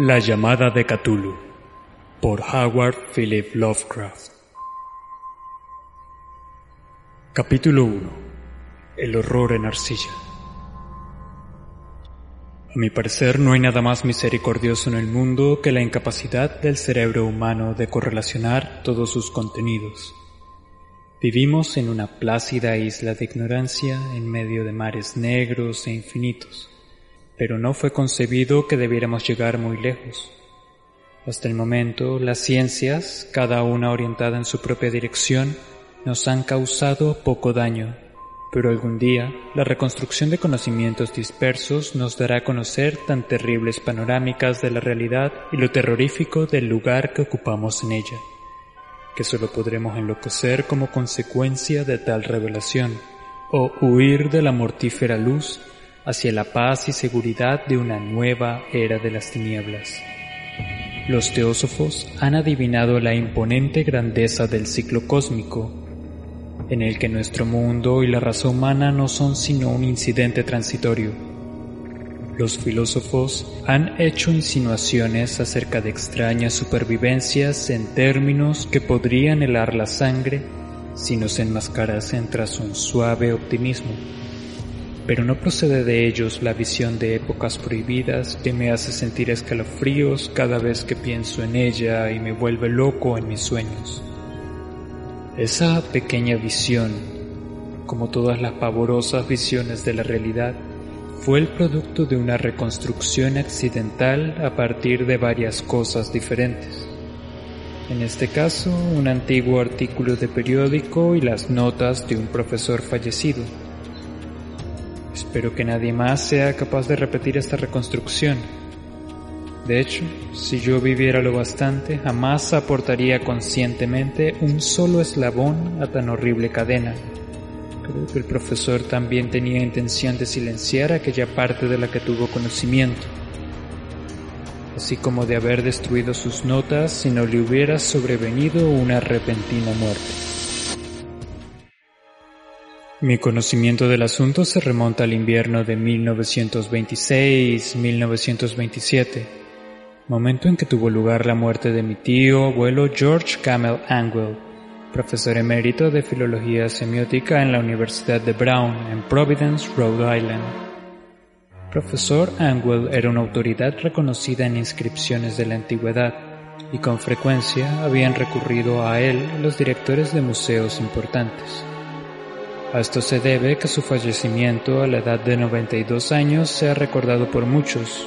La llamada de Cthulhu por Howard Philip Lovecraft. Capítulo 1 El horror en arcilla. A mi parecer no hay nada más misericordioso en el mundo que la incapacidad del cerebro humano de correlacionar todos sus contenidos. Vivimos en una plácida isla de ignorancia en medio de mares negros e infinitos pero no fue concebido que debiéramos llegar muy lejos. Hasta el momento, las ciencias, cada una orientada en su propia dirección, nos han causado poco daño, pero algún día la reconstrucción de conocimientos dispersos nos dará a conocer tan terribles panorámicas de la realidad y lo terrorífico del lugar que ocupamos en ella, que solo podremos enloquecer como consecuencia de tal revelación, o huir de la mortífera luz hacia la paz y seguridad de una nueva era de las tinieblas. Los teósofos han adivinado la imponente grandeza del ciclo cósmico, en el que nuestro mundo y la raza humana no son sino un incidente transitorio. Los filósofos han hecho insinuaciones acerca de extrañas supervivencias en términos que podrían helar la sangre si nos enmascarasen tras un suave optimismo pero no procede de ellos la visión de épocas prohibidas que me hace sentir escalofríos cada vez que pienso en ella y me vuelve loco en mis sueños. Esa pequeña visión, como todas las pavorosas visiones de la realidad, fue el producto de una reconstrucción accidental a partir de varias cosas diferentes. En este caso, un antiguo artículo de periódico y las notas de un profesor fallecido Espero que nadie más sea capaz de repetir esta reconstrucción. De hecho, si yo viviera lo bastante, jamás aportaría conscientemente un solo eslabón a tan horrible cadena. Creo que el profesor también tenía intención de silenciar aquella parte de la que tuvo conocimiento, así como de haber destruido sus notas si no le hubiera sobrevenido una repentina muerte. Mi conocimiento del asunto se remonta al invierno de 1926-1927, momento en que tuvo lugar la muerte de mi tío abuelo George Camel Angwell, profesor emérito de filología semiótica en la Universidad de Brown en Providence, Rhode Island. Profesor Angwell era una autoridad reconocida en inscripciones de la antigüedad y con frecuencia habían recurrido a él los directores de museos importantes. A esto se debe que su fallecimiento a la edad de 92 años sea recordado por muchos.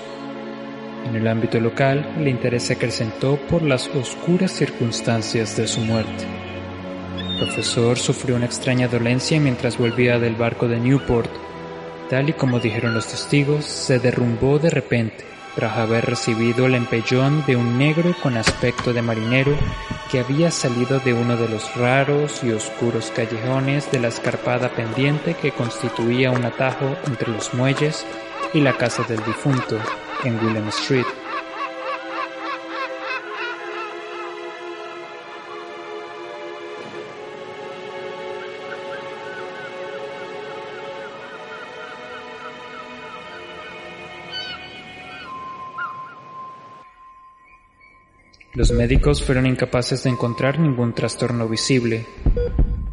En el ámbito local, el interés se acrecentó por las oscuras circunstancias de su muerte. El profesor sufrió una extraña dolencia mientras volvía del barco de Newport. Tal y como dijeron los testigos, se derrumbó de repente tras haber recibido el empellón de un negro con aspecto de marinero que había salido de uno de los raros y oscuros callejones de la escarpada pendiente que constituía un atajo entre los muelles y la casa del difunto en William Street. Los médicos fueron incapaces de encontrar ningún trastorno visible,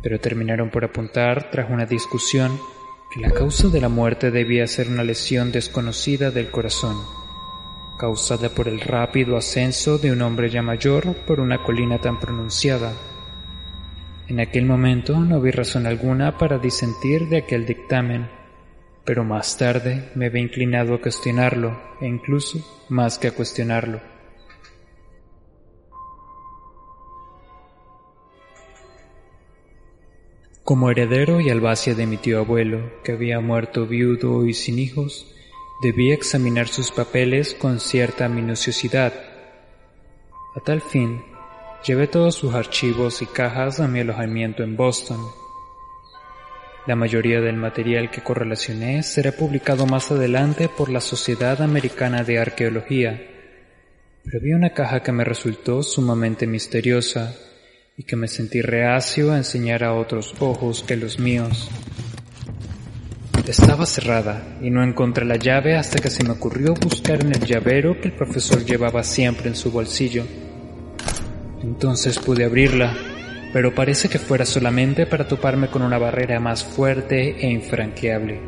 pero terminaron por apuntar, tras una discusión, que la causa de la muerte debía ser una lesión desconocida del corazón, causada por el rápido ascenso de un hombre ya mayor por una colina tan pronunciada. En aquel momento no vi razón alguna para disentir de aquel dictamen, pero más tarde me vi inclinado a cuestionarlo, e incluso más que a cuestionarlo. Como heredero y albacia de mi tío abuelo, que había muerto viudo y sin hijos, debía examinar sus papeles con cierta minuciosidad. A tal fin, llevé todos sus archivos y cajas a mi alojamiento en Boston. La mayoría del material que correlacioné será publicado más adelante por la Sociedad Americana de Arqueología, pero había una caja que me resultó sumamente misteriosa y que me sentí reacio a enseñar a otros ojos que los míos. Estaba cerrada y no encontré la llave hasta que se me ocurrió buscar en el llavero que el profesor llevaba siempre en su bolsillo. Entonces pude abrirla, pero parece que fuera solamente para toparme con una barrera más fuerte e infranqueable.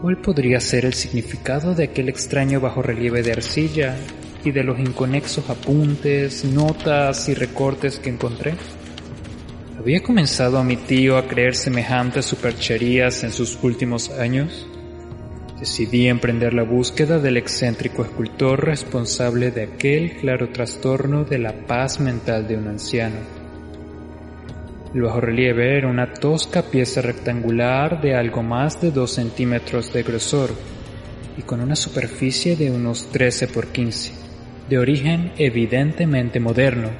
¿Cuál podría ser el significado de aquel extraño bajo relieve de arcilla y de los inconexos apuntes, notas y recortes que encontré? ¿Había comenzado a mi tío a creer semejantes supercherías en sus últimos años? Decidí emprender la búsqueda del excéntrico escultor responsable de aquel claro trastorno de la paz mental de un anciano. El bajorrelieve era una tosca pieza rectangular de algo más de 2 centímetros de grosor y con una superficie de unos 13 por 15, de origen evidentemente moderno.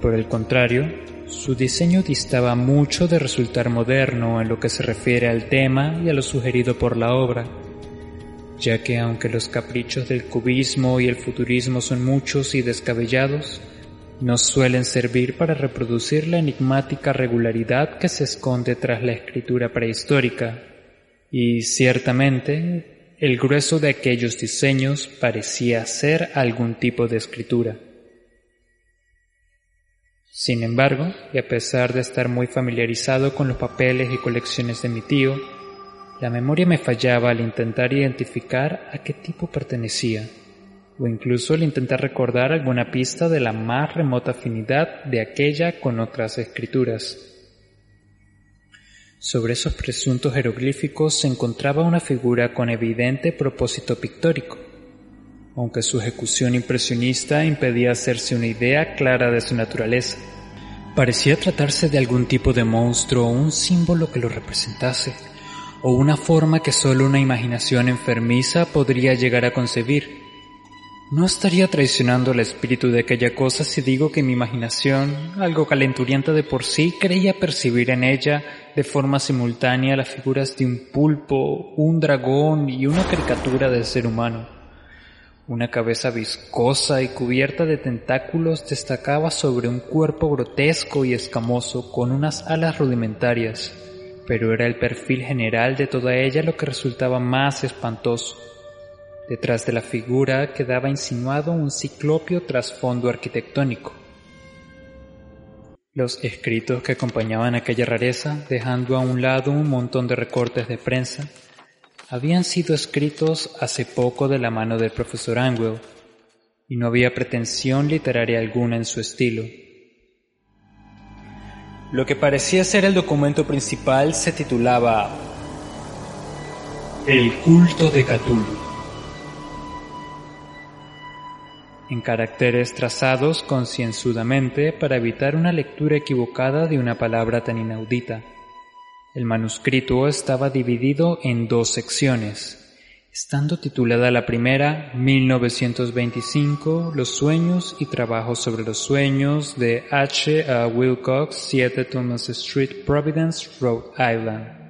Por el contrario, su diseño distaba mucho de resultar moderno en lo que se refiere al tema y a lo sugerido por la obra, ya que aunque los caprichos del cubismo y el futurismo son muchos y descabellados, no suelen servir para reproducir la enigmática regularidad que se esconde tras la escritura prehistórica, y ciertamente el grueso de aquellos diseños parecía ser algún tipo de escritura. Sin embargo, y a pesar de estar muy familiarizado con los papeles y colecciones de mi tío, la memoria me fallaba al intentar identificar a qué tipo pertenecía, o incluso al intentar recordar alguna pista de la más remota afinidad de aquella con otras escrituras. Sobre esos presuntos jeroglíficos se encontraba una figura con evidente propósito pictórico, aunque su ejecución impresionista impedía hacerse una idea clara de su naturaleza. Parecía tratarse de algún tipo de monstruo o un símbolo que lo representase, o una forma que solo una imaginación enfermiza podría llegar a concebir. No estaría traicionando el espíritu de aquella cosa si digo que mi imaginación, algo calenturienta de por sí, creía percibir en ella de forma simultánea las figuras de un pulpo, un dragón y una caricatura del ser humano. Una cabeza viscosa y cubierta de tentáculos destacaba sobre un cuerpo grotesco y escamoso con unas alas rudimentarias, pero era el perfil general de toda ella lo que resultaba más espantoso. Detrás de la figura quedaba insinuado un ciclopio trasfondo arquitectónico. Los escritos que acompañaban aquella rareza, dejando a un lado un montón de recortes de prensa, habían sido escritos hace poco de la mano del profesor Angwell, y no había pretensión literaria alguna en su estilo. Lo que parecía ser el documento principal se titulaba El culto de Cthulhu. En caracteres trazados concienzudamente para evitar una lectura equivocada de una palabra tan inaudita. El manuscrito estaba dividido en dos secciones, estando titulada la primera 1925 Los sueños y trabajos sobre los sueños de H. A. Wilcox, 7 Thomas Street, Providence, Rhode Island.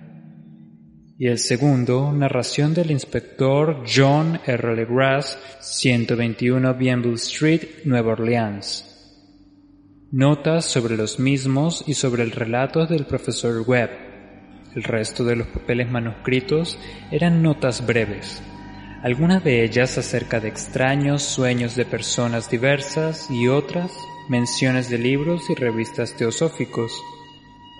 Y el segundo, narración del inspector John R. LeGrasse, 121 Bienville Street, Nueva Orleans. Notas sobre los mismos y sobre el relato del profesor Webb el resto de los papeles manuscritos eran notas breves, algunas de ellas acerca de extraños sueños de personas diversas y otras menciones de libros y revistas teosóficos,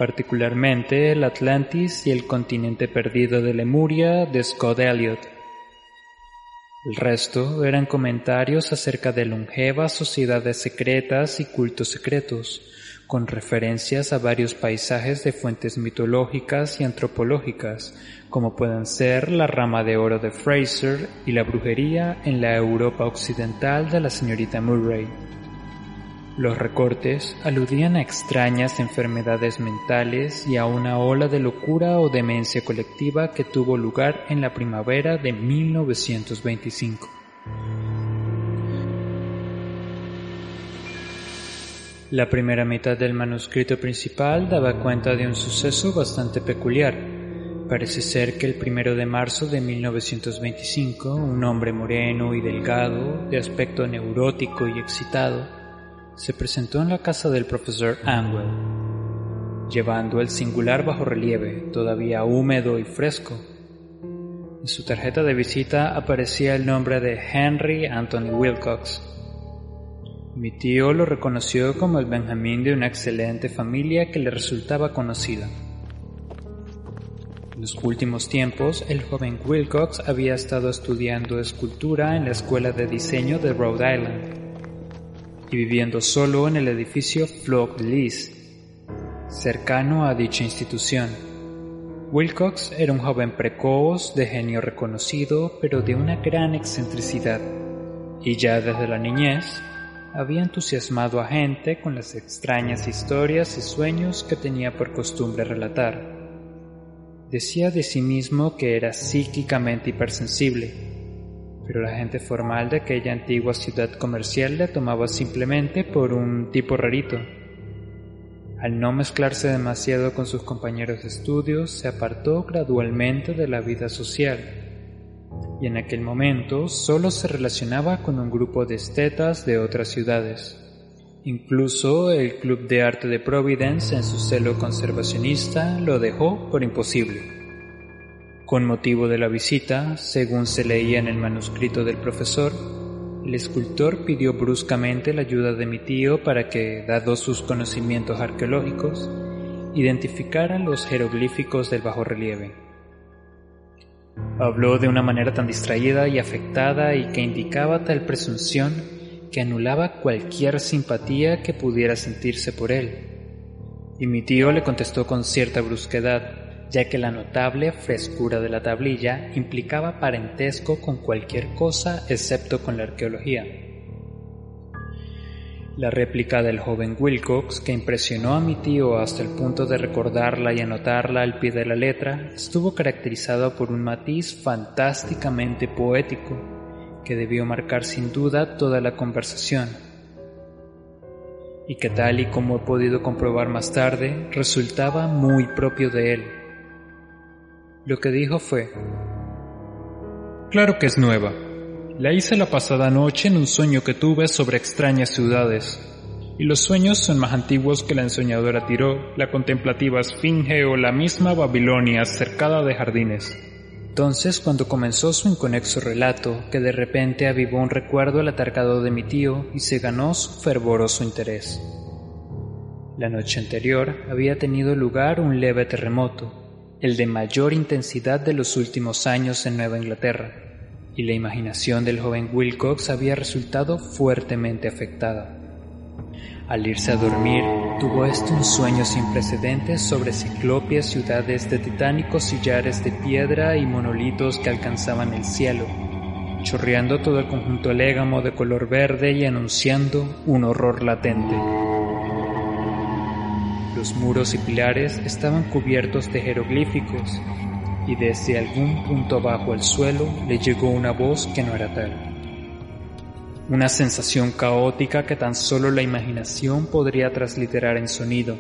particularmente el Atlantis y el continente perdido de Lemuria de Scott Elliot. El resto eran comentarios acerca de longevas sociedades secretas y cultos secretos, con referencias a varios paisajes de fuentes mitológicas y antropológicas, como pueden ser la rama de oro de Fraser y la brujería en la Europa occidental de la señorita Murray. Los recortes aludían a extrañas enfermedades mentales y a una ola de locura o demencia colectiva que tuvo lugar en la primavera de 1925. La primera mitad del manuscrito principal daba cuenta de un suceso bastante peculiar. Parece ser que el primero de marzo de 1925, un hombre moreno y delgado, de aspecto neurótico y excitado, se presentó en la casa del profesor Angwell. llevando el singular bajorrelieve todavía húmedo y fresco. En su tarjeta de visita aparecía el nombre de Henry Anthony Wilcox. Mi tío lo reconoció como el Benjamín de una excelente familia que le resultaba conocida. En los últimos tiempos, el joven Wilcox había estado estudiando escultura en la Escuela de Diseño de Rhode Island y viviendo solo en el edificio Flock Lease, cercano a dicha institución. Wilcox era un joven precoz, de genio reconocido, pero de una gran excentricidad, y ya desde la niñez había entusiasmado a gente con las extrañas historias y sueños que tenía por costumbre relatar. Decía de sí mismo que era psíquicamente hipersensible, pero la gente formal de aquella antigua ciudad comercial le tomaba simplemente por un tipo rarito. Al no mezclarse demasiado con sus compañeros de estudios, se apartó gradualmente de la vida social, y en aquel momento solo se relacionaba con un grupo de estetas de otras ciudades. Incluso el Club de Arte de Providence, en su celo conservacionista, lo dejó por imposible. Con motivo de la visita, según se leía en el manuscrito del profesor, el escultor pidió bruscamente la ayuda de mi tío para que, dados sus conocimientos arqueológicos, identificara los jeroglíficos del bajorrelieve. Habló de una manera tan distraída y afectada y que indicaba tal presunción que anulaba cualquier simpatía que pudiera sentirse por él. Y mi tío le contestó con cierta brusquedad, ya que la notable frescura de la tablilla implicaba parentesco con cualquier cosa excepto con la arqueología. La réplica del joven Wilcox, que impresionó a mi tío hasta el punto de recordarla y anotarla al pie de la letra, estuvo caracterizada por un matiz fantásticamente poético que debió marcar sin duda toda la conversación y que tal y como he podido comprobar más tarde, resultaba muy propio de él. Lo que dijo fue, Claro que es nueva. La hice la pasada noche en un sueño que tuve sobre extrañas ciudades. Y los sueños son más antiguos que la ensoñadora Tiró, la contemplativa Esfinge o la misma Babilonia cercada de jardines. Entonces, cuando comenzó su inconexo relato, que de repente avivó un recuerdo al atarcado de mi tío y se ganó su fervoroso interés. La noche anterior había tenido lugar un leve terremoto, el de mayor intensidad de los últimos años en Nueva Inglaterra, y la imaginación del joven Wilcox había resultado fuertemente afectada. Al irse a dormir, tuvo este un sueño sin precedentes sobre ciclopias ciudades de titánicos sillares de piedra y monolitos que alcanzaban el cielo, chorreando todo el conjunto légamo de color verde y anunciando un horror latente. Los muros y pilares estaban cubiertos de jeroglíficos y desde algún punto bajo el suelo le llegó una voz que no era tal una sensación caótica que tan solo la imaginación podría transliterar en sonido,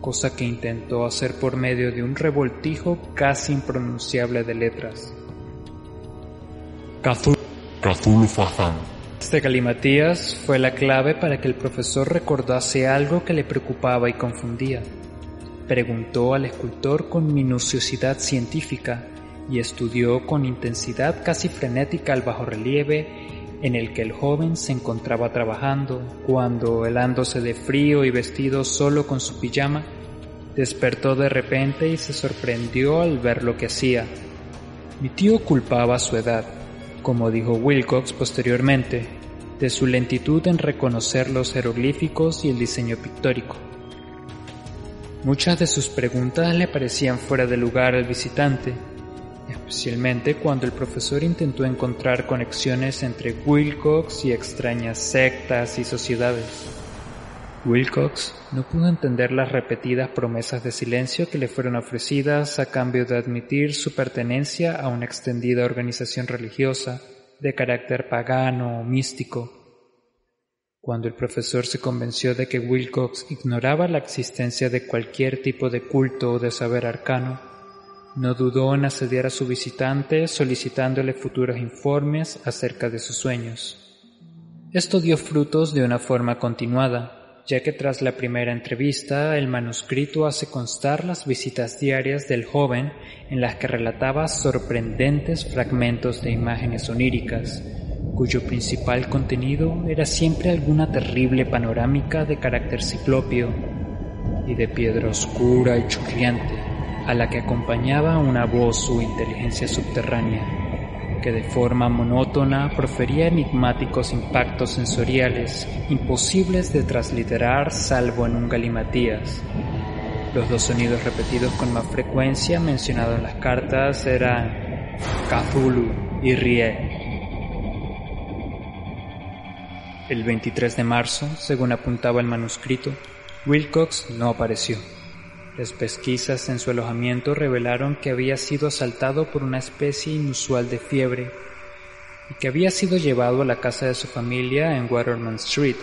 cosa que intentó hacer por medio de un revoltijo casi impronunciable de letras. Cthulhu Este galimatías fue la clave para que el profesor recordase algo que le preocupaba y confundía. Preguntó al escultor con minuciosidad científica y estudió con intensidad casi frenética el bajorrelieve en el que el joven se encontraba trabajando cuando, helándose de frío y vestido solo con su pijama, despertó de repente y se sorprendió al ver lo que hacía. Mi tío culpaba su edad, como dijo Wilcox posteriormente, de su lentitud en reconocer los jeroglíficos y el diseño pictórico. Muchas de sus preguntas le parecían fuera de lugar al visitante, especialmente cuando el profesor intentó encontrar conexiones entre Wilcox y extrañas sectas y sociedades. Wilcox no pudo entender las repetidas promesas de silencio que le fueron ofrecidas a cambio de admitir su pertenencia a una extendida organización religiosa de carácter pagano o místico. Cuando el profesor se convenció de que Wilcox ignoraba la existencia de cualquier tipo de culto o de saber arcano, no dudó en asediar a su visitante solicitándole futuros informes acerca de sus sueños. Esto dio frutos de una forma continuada, ya que tras la primera entrevista el manuscrito hace constar las visitas diarias del joven en las que relataba sorprendentes fragmentos de imágenes oníricas, cuyo principal contenido era siempre alguna terrible panorámica de carácter ciclopio y de piedra oscura y churriante, a la que acompañaba una voz o inteligencia subterránea que de forma monótona profería enigmáticos impactos sensoriales imposibles de transliterar salvo en un galimatías. Los dos sonidos repetidos con más frecuencia mencionados en las cartas eran Cthulhu y Rie. El 23 de marzo, según apuntaba el manuscrito, Wilcox no apareció. Las pesquisas en su alojamiento revelaron que había sido asaltado por una especie inusual de fiebre y que había sido llevado a la casa de su familia en Waterman Street.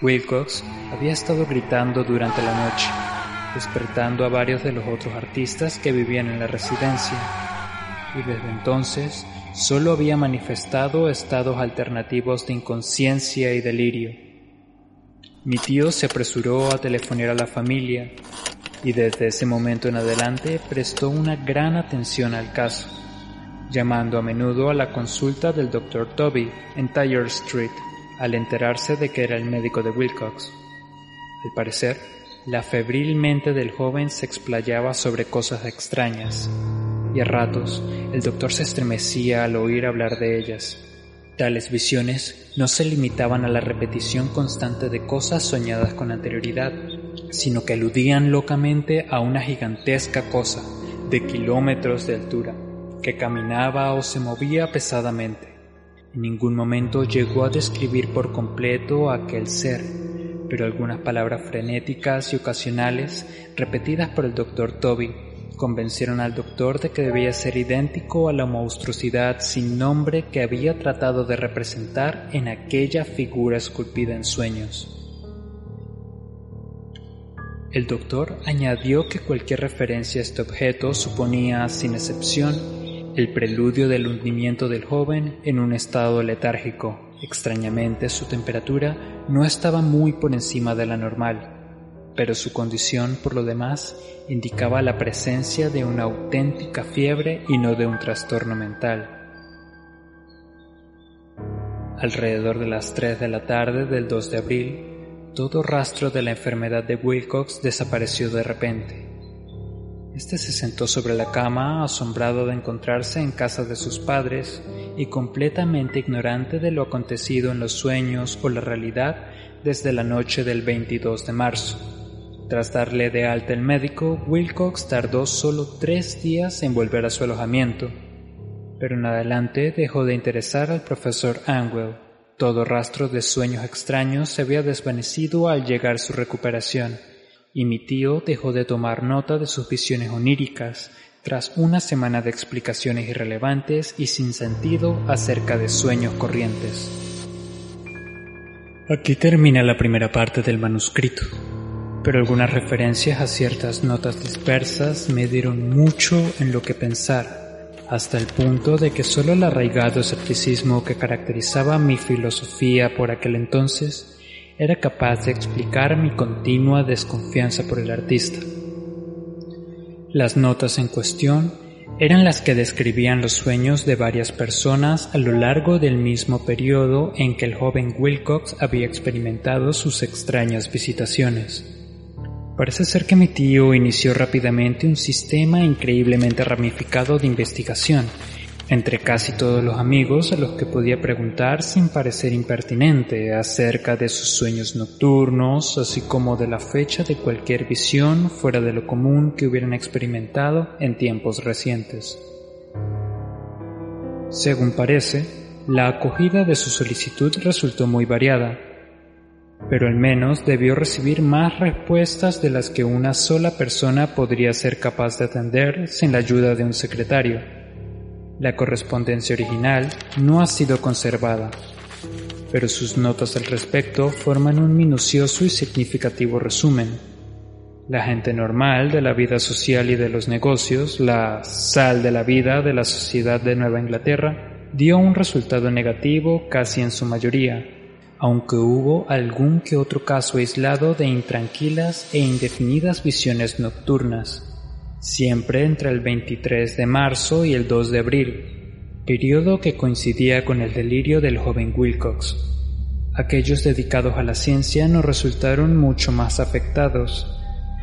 Wilcox había estado gritando durante la noche, despertando a varios de los otros artistas que vivían en la residencia, y desde entonces solo había manifestado estados alternativos de inconsciencia y delirio. Mi tío se apresuró a telefonear a la familia y desde ese momento en adelante prestó una gran atención al caso, llamando a menudo a la consulta del Dr. Toby en Tyre Street al enterarse de que era el médico de Wilcox. Al parecer, la febril mente del joven se explayaba sobre cosas extrañas, y a ratos el doctor se estremecía al oír hablar de ellas. Tales visiones no se limitaban a la repetición constante de cosas soñadas con anterioridad, sino que aludían locamente a una gigantesca cosa de kilómetros de altura, que caminaba o se movía pesadamente. En ningún momento llegó a describir por completo a aquel ser, pero algunas palabras frenéticas y ocasionales, repetidas por el doctor Toby, Convencieron al doctor de que debía ser idéntico a la monstruosidad sin nombre que había tratado de representar en aquella figura esculpida en sueños. El doctor añadió que cualquier referencia a este objeto suponía, sin excepción, el preludio del hundimiento del joven en un estado letárgico. Extrañamente, su temperatura no estaba muy por encima de la normal pero su condición por lo demás indicaba la presencia de una auténtica fiebre y no de un trastorno mental. Alrededor de las 3 de la tarde del 2 de abril, todo rastro de la enfermedad de Wilcox desapareció de repente. Este se sentó sobre la cama, asombrado de encontrarse en casa de sus padres y completamente ignorante de lo acontecido en los sueños o la realidad desde la noche del 22 de marzo. Tras darle de alta el médico, Wilcox tardó solo tres días en volver a su alojamiento, pero en adelante dejó de interesar al profesor Angwell. Todo rastro de sueños extraños se había desvanecido al llegar su recuperación, y mi tío dejó de tomar nota de sus visiones oníricas tras una semana de explicaciones irrelevantes y sin sentido acerca de sueños corrientes. Aquí termina la primera parte del manuscrito pero algunas referencias a ciertas notas dispersas me dieron mucho en lo que pensar, hasta el punto de que solo el arraigado escepticismo que caracterizaba mi filosofía por aquel entonces era capaz de explicar mi continua desconfianza por el artista. Las notas en cuestión eran las que describían los sueños de varias personas a lo largo del mismo periodo en que el joven Wilcox había experimentado sus extrañas visitaciones. Parece ser que mi tío inició rápidamente un sistema increíblemente ramificado de investigación entre casi todos los amigos a los que podía preguntar sin parecer impertinente acerca de sus sueños nocturnos, así como de la fecha de cualquier visión fuera de lo común que hubieran experimentado en tiempos recientes. Según parece, la acogida de su solicitud resultó muy variada, pero al menos debió recibir más respuestas de las que una sola persona podría ser capaz de atender sin la ayuda de un secretario. La correspondencia original no ha sido conservada, pero sus notas al respecto forman un minucioso y significativo resumen. La gente normal de la vida social y de los negocios, la sal de la vida de la sociedad de Nueva Inglaterra, dio un resultado negativo casi en su mayoría, aunque hubo algún que otro caso aislado de intranquilas e indefinidas visiones nocturnas, siempre entre el 23 de marzo y el 2 de abril, periodo que coincidía con el delirio del joven Wilcox. Aquellos dedicados a la ciencia no resultaron mucho más afectados,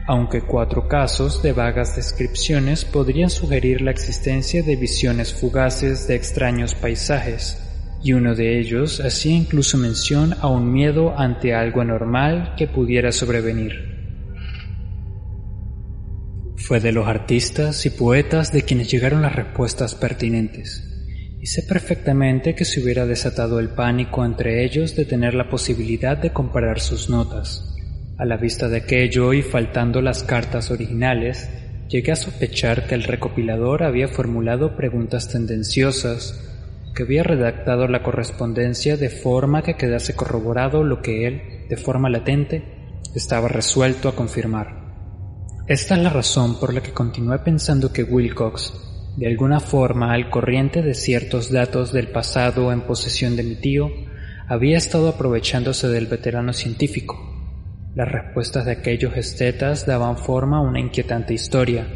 aunque cuatro casos de vagas descripciones podrían sugerir la existencia de visiones fugaces de extraños paisajes, y uno de ellos hacía incluso mención a un miedo ante algo anormal que pudiera sobrevenir. Fue de los artistas y poetas de quienes llegaron las respuestas pertinentes, y sé perfectamente que se hubiera desatado el pánico entre ellos de tener la posibilidad de comparar sus notas. A la vista de aquello y faltando las cartas originales, llegué a sospechar que el recopilador había formulado preguntas tendenciosas que había redactado la correspondencia de forma que quedase corroborado lo que él, de forma latente, estaba resuelto a confirmar. Esta es la razón por la que continué pensando que Wilcox, de alguna forma al corriente de ciertos datos del pasado en posesión de mi tío, había estado aprovechándose del veterano científico. Las respuestas de aquellos estetas daban forma a una inquietante historia,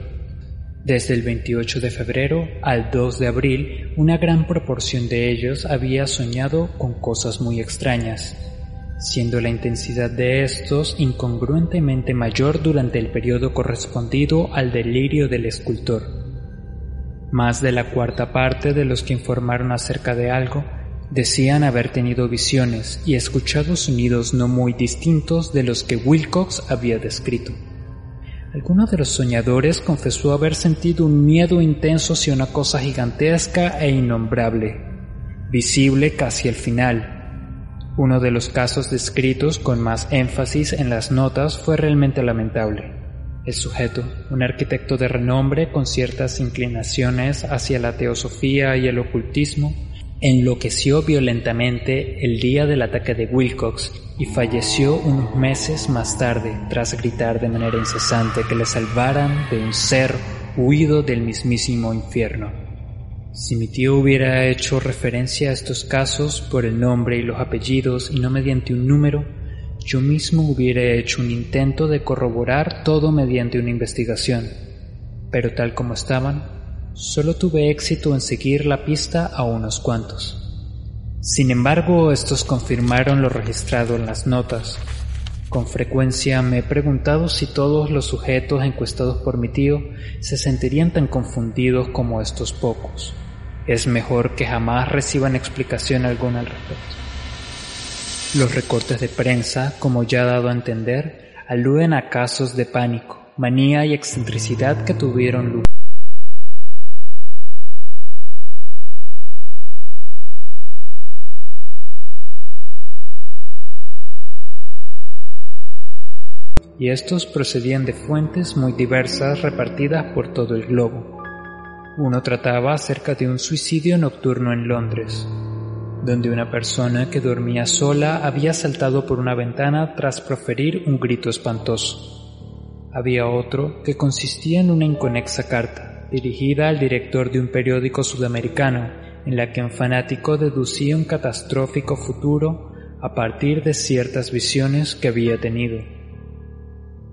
desde el 28 de febrero al 2 de abril, una gran proporción de ellos había soñado con cosas muy extrañas, siendo la intensidad de estos incongruentemente mayor durante el periodo correspondido al delirio del escultor. Más de la cuarta parte de los que informaron acerca de algo decían haber tenido visiones y escuchado sonidos no muy distintos de los que Wilcox había descrito. Alguno de los soñadores confesó haber sentido un miedo intenso hacia una cosa gigantesca e innombrable, visible casi al final. Uno de los casos descritos con más énfasis en las notas fue realmente lamentable. El sujeto, un arquitecto de renombre con ciertas inclinaciones hacia la teosofía y el ocultismo, enloqueció violentamente el día del ataque de Wilcox y falleció unos meses más tarde tras gritar de manera incesante que le salvaran de un ser huido del mismísimo infierno. Si mi tío hubiera hecho referencia a estos casos por el nombre y los apellidos y no mediante un número, yo mismo hubiera hecho un intento de corroborar todo mediante una investigación, pero tal como estaban, solo tuve éxito en seguir la pista a unos cuantos. Sin embargo, estos confirmaron lo registrado en las notas. Con frecuencia me he preguntado si todos los sujetos encuestados por mi tío se sentirían tan confundidos como estos pocos. Es mejor que jamás reciban explicación alguna al respecto. Los recortes de prensa, como ya he dado a entender, aluden a casos de pánico, manía y excentricidad que tuvieron lugar y estos procedían de fuentes muy diversas repartidas por todo el globo. Uno trataba acerca de un suicidio nocturno en Londres, donde una persona que dormía sola había saltado por una ventana tras proferir un grito espantoso. Había otro que consistía en una inconexa carta, dirigida al director de un periódico sudamericano, en la que un fanático deducía un catastrófico futuro a partir de ciertas visiones que había tenido.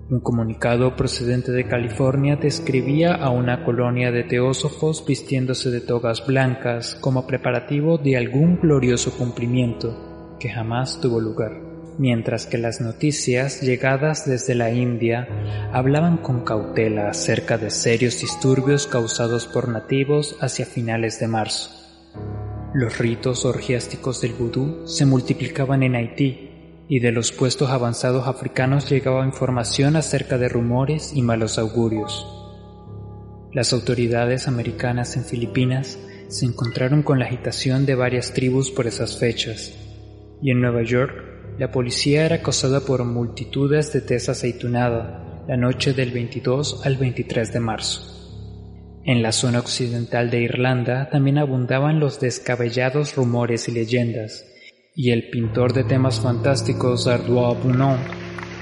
Un comunicado procedente de California describía a una colonia de teósofos vistiéndose de togas blancas como preparativo de algún glorioso cumplimiento que jamás tuvo lugar, mientras que las noticias llegadas desde la India hablaban con cautela acerca de serios disturbios causados por nativos hacia finales de marzo. Los ritos orgiásticos del vudú se multiplicaban en Haití y de los puestos avanzados africanos llegaba información acerca de rumores y malos augurios. Las autoridades americanas en Filipinas se encontraron con la agitación de varias tribus por esas fechas, y en Nueva York la policía era acosada por multitudes de tez aceitunada la noche del 22 al 23 de marzo. En la zona occidental de Irlanda también abundaban los descabellados rumores y leyendas, y el pintor de temas fantásticos Ardois Bunon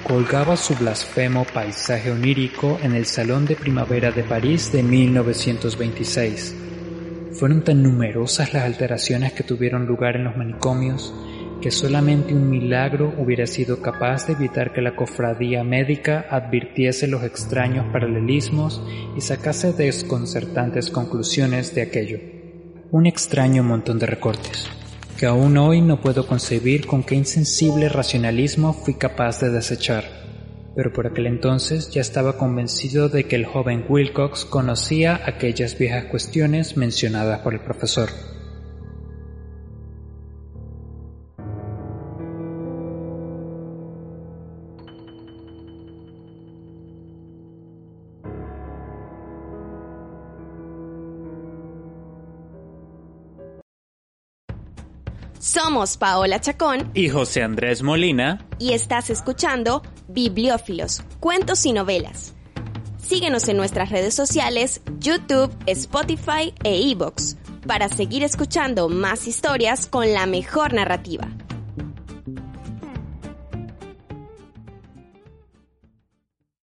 colgaba su blasfemo paisaje onírico en el Salón de Primavera de París de 1926. Fueron tan numerosas las alteraciones que tuvieron lugar en los manicomios que solamente un milagro hubiera sido capaz de evitar que la cofradía médica advirtiese los extraños paralelismos y sacase desconcertantes conclusiones de aquello. Un extraño montón de recortes, que aún hoy no puedo concebir con qué insensible racionalismo fui capaz de desechar, pero por aquel entonces ya estaba convencido de que el joven Wilcox conocía aquellas viejas cuestiones mencionadas por el profesor. Somos Paola Chacón y José Andrés Molina y estás escuchando Bibliófilos, Cuentos y Novelas. Síguenos en nuestras redes sociales, YouTube, Spotify e iBox para seguir escuchando más historias con la mejor narrativa.